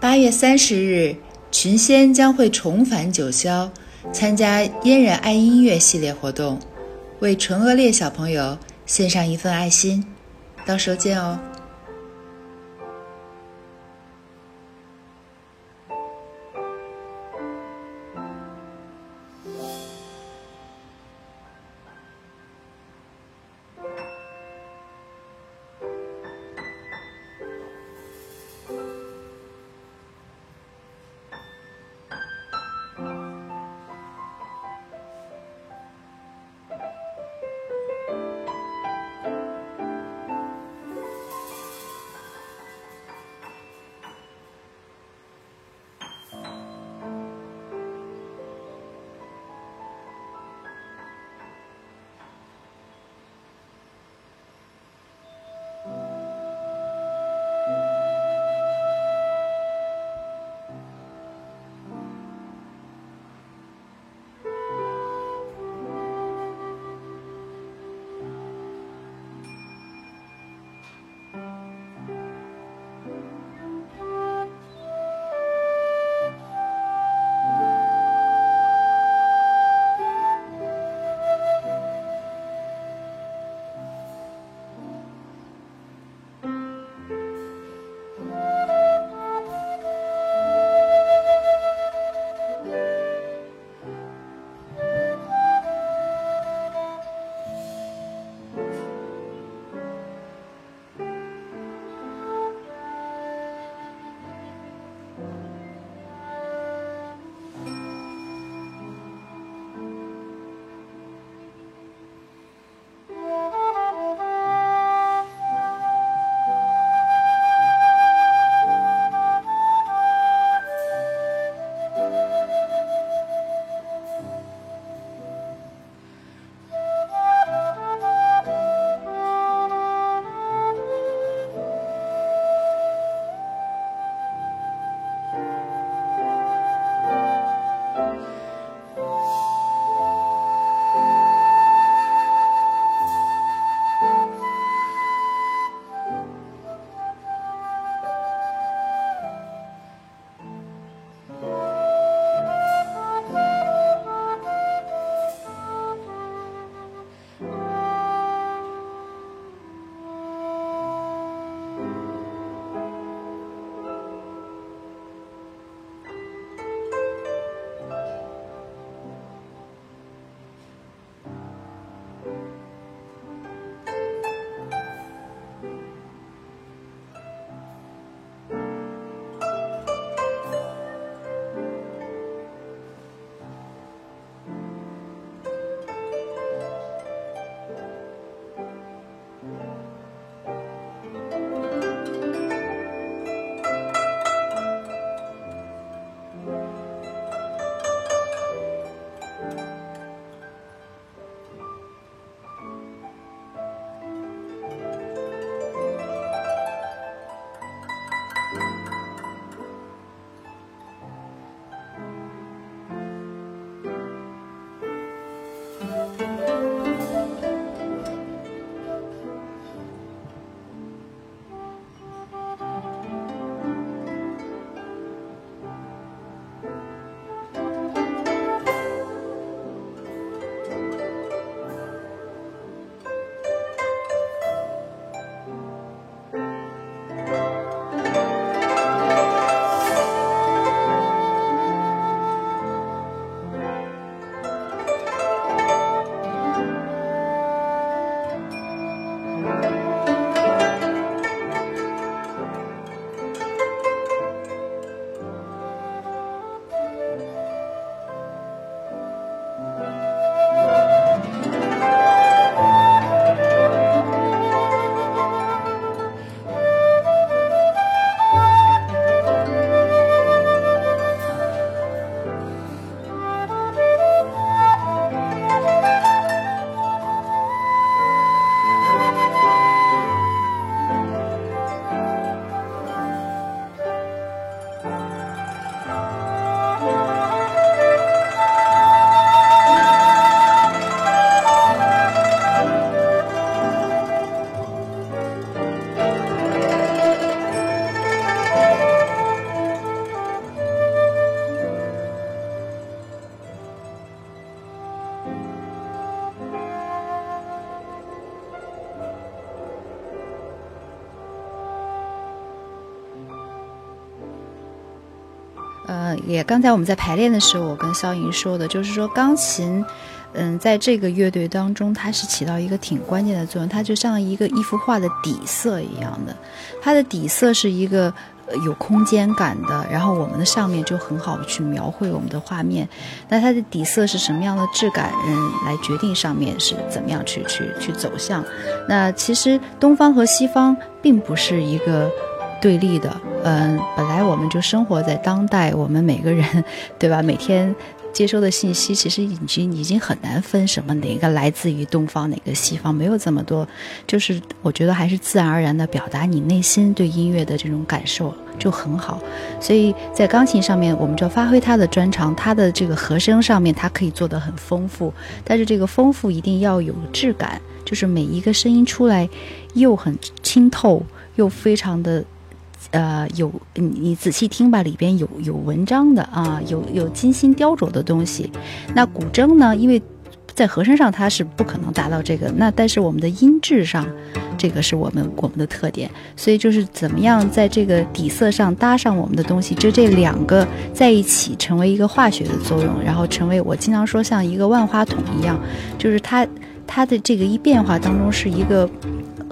八月三十日，群仙将会重返九霄，参加“嫣然爱音乐”系列活动，为纯恶劣小朋友献上一份爱心。到时候见哦。呃，也刚才我们在排练的时候，我跟肖莹说的，就是说钢琴，嗯，在这个乐队当中，它是起到一个挺关键的作用，它就像一个一幅画的底色一样的，它的底色是一个。有空间感的，然后我们的上面就很好去描绘我们的画面。那它的底色是什么样的质感，嗯，来决定上面是怎么样去去去走向。那其实东方和西方并不是一个对立的，嗯，本来我们就生活在当代，我们每个人，对吧？每天。接收的信息其实已经已经很难分什么哪个来自于东方哪个西方，没有这么多，就是我觉得还是自然而然的表达你内心对音乐的这种感受就很好。所以在钢琴上面，我们就发挥它的专长，它的这个和声上面它可以做得很丰富，但是这个丰富一定要有质感，就是每一个声音出来又很清透，又非常的。呃，有你你仔细听吧，里边有有文章的啊，有有精心雕琢的东西。那古筝呢？因为在和声上它是不可能达到这个，那但是我们的音质上，这个是我们我们的特点。所以就是怎么样在这个底色上搭上我们的东西，就这两个在一起成为一个化学的作用，然后成为我经常说像一个万花筒一样，就是它它的这个一变化当中是一个。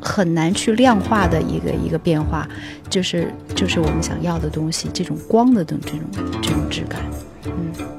很难去量化的一个一个变化，就是就是我们想要的东西，这种光的这种这种质感，嗯。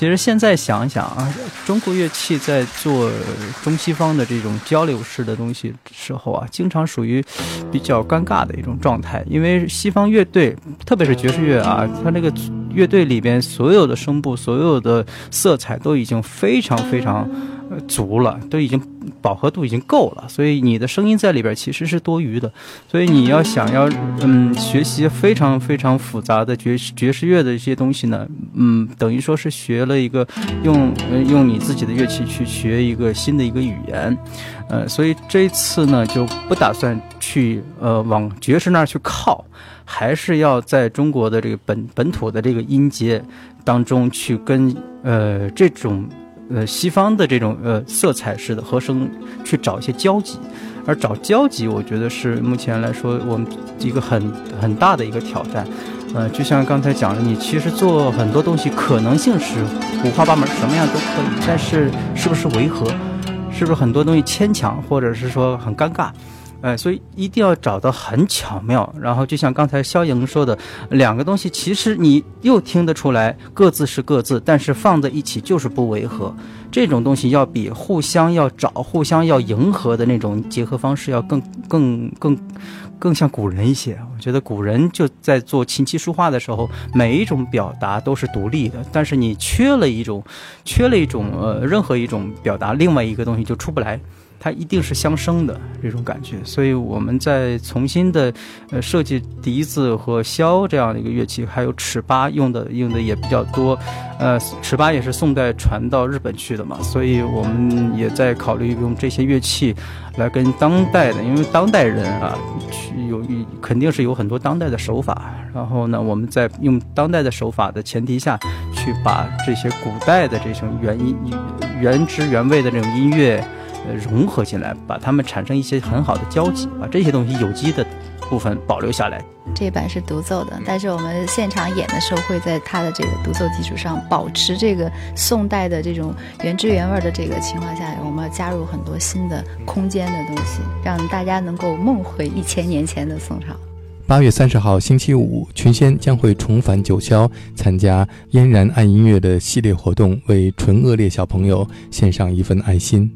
其实现在想一想啊，中国乐器在做中西方的这种交流式的东西时候啊，经常属于比较尴尬的一种状态，因为西方乐队，特别是爵士乐啊，它那个乐队里边所有的声部、所有的色彩都已经非常非常。足了，都已经饱和度已经够了，所以你的声音在里边其实是多余的。所以你要想要嗯学习非常非常复杂的爵士爵士乐的一些东西呢，嗯，等于说是学了一个用用你自己的乐器去学一个新的一个语言，呃，所以这次呢就不打算去呃往爵士那儿去靠，还是要在中国的这个本本土的这个音阶当中去跟呃这种。呃，西方的这种呃色彩式的和声去找一些交集，而找交集，我觉得是目前来说我们一个很很大的一个挑战。呃，就像刚才讲的，你其实做很多东西可能性是五花八门，什么样都可以，但是是不是违和，是不是很多东西牵强，或者是说很尴尬？哎，所以一定要找到很巧妙，然后就像刚才肖莹说的，两个东西其实你又听得出来各自是各自，但是放在一起就是不违和。这种东西要比互相要找、互相要迎合的那种结合方式要更、更、更、更像古人一些。我觉得古人就在做琴棋书画的时候，每一种表达都是独立的，但是你缺了一种，缺了一种呃任何一种表达，另外一个东西就出不来。它一定是相生的这种感觉，所以我们在重新的呃设计笛子和箫这样的一个乐器，还有尺八用的用的也比较多，呃，尺八也是宋代传到日本去的嘛，所以我们也在考虑用这些乐器来跟当代的，因为当代人啊，去有肯定是有很多当代的手法，然后呢，我们在用当代的手法的前提下去把这些古代的这种原音原汁原味的这种音乐。呃，融合进来，把它们产生一些很好的交集，把这些东西有机的部分保留下来。这版是独奏的，但是我们现场演的时候，会在它的这个独奏基础上，保持这个宋代的这种原汁原味的这个情况下，我们要加入很多新的空间的东西，让大家能够梦回一千年前的宋朝。八月三十号星期五，群仙将会重返九霄，参加嫣然爱音乐的系列活动，为纯恶劣小朋友献上一份爱心。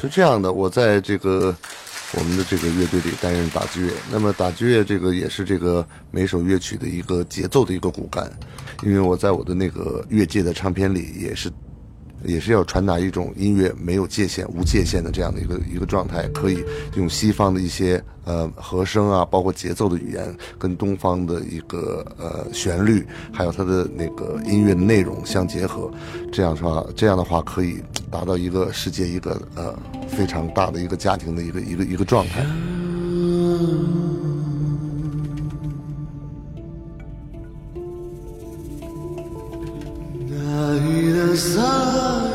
是这样的，我在这个我们的这个乐队里担任打击乐。那么打击乐这个也是这个每首乐曲的一个节奏的一个骨干，因为我在我的那个乐界的唱片里也是。也是要传达一种音乐没有界限、无界限的这样的一个一个状态，可以用西方的一些呃和声啊，包括节奏的语言，跟东方的一个呃旋律，还有它的那个音乐的内容相结合，这样的话这样的话可以达到一个世界一个呃非常大的一个家庭的一个一个一个状态。也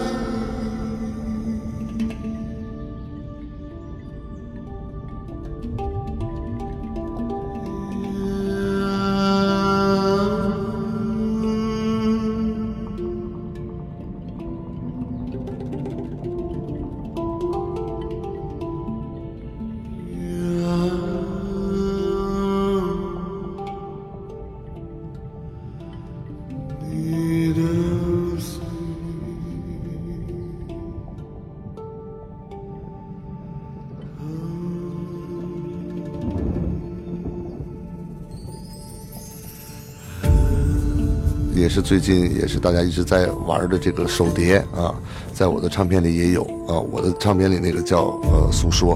是最近也是大家一直在玩的这个手碟啊，在我的唱片里也有啊，我的唱片里那个叫呃诉说。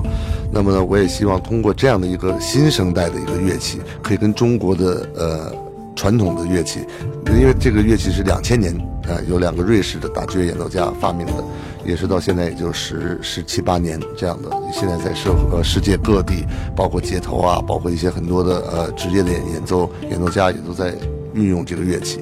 那么呢，我也希望通过这样的一个新生代的一个乐器，可以跟中国的呃传统的乐器，因为这个乐器是两千年啊，有两个瑞士的打击乐演奏家发明的，也是到现在也就十十七八年这样的。现在在社呃世界各地，包括街头啊，包括一些很多的呃职业的演演奏演奏家也都在运用这个乐器。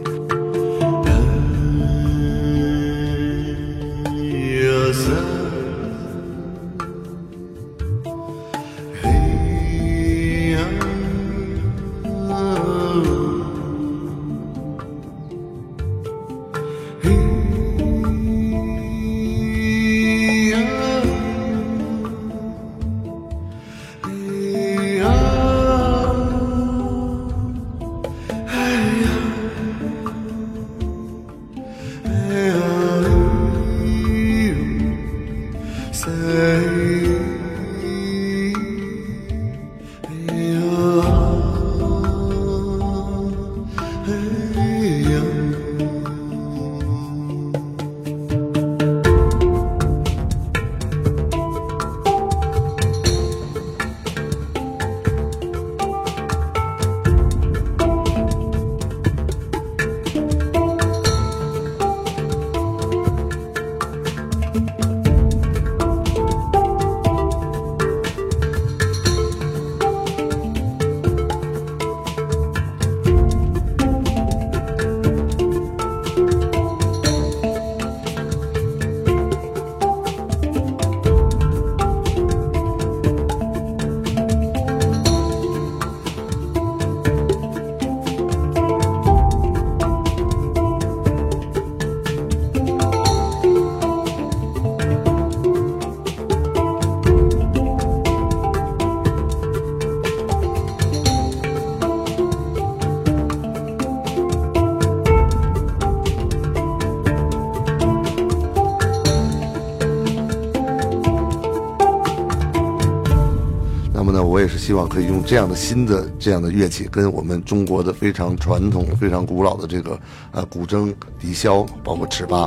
希望可以用这样的新的这样的乐器，跟我们中国的非常传统、非常古老的这个呃古筝、笛箫，包括尺八，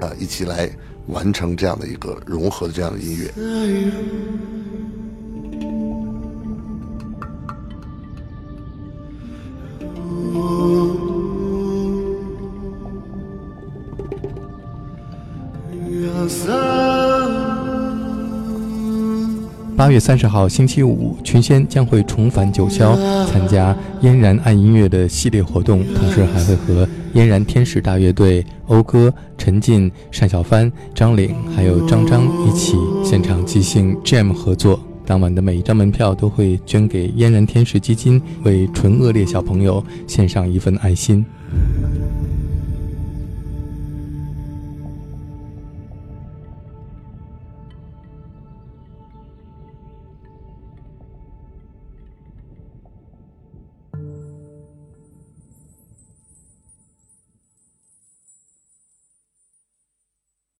啊，一起来完成这样的一个融合的这样的音乐。八月三十号星期五，群仙将会重返九霄，参加嫣然爱音乐的系列活动，同时还会和嫣然天使大乐队、讴歌、陈进、单小帆、张岭还有张张一起现场即兴 jam 合作。当晚的每一张门票都会捐给嫣然天使基金，为纯恶劣小朋友献上一份爱心。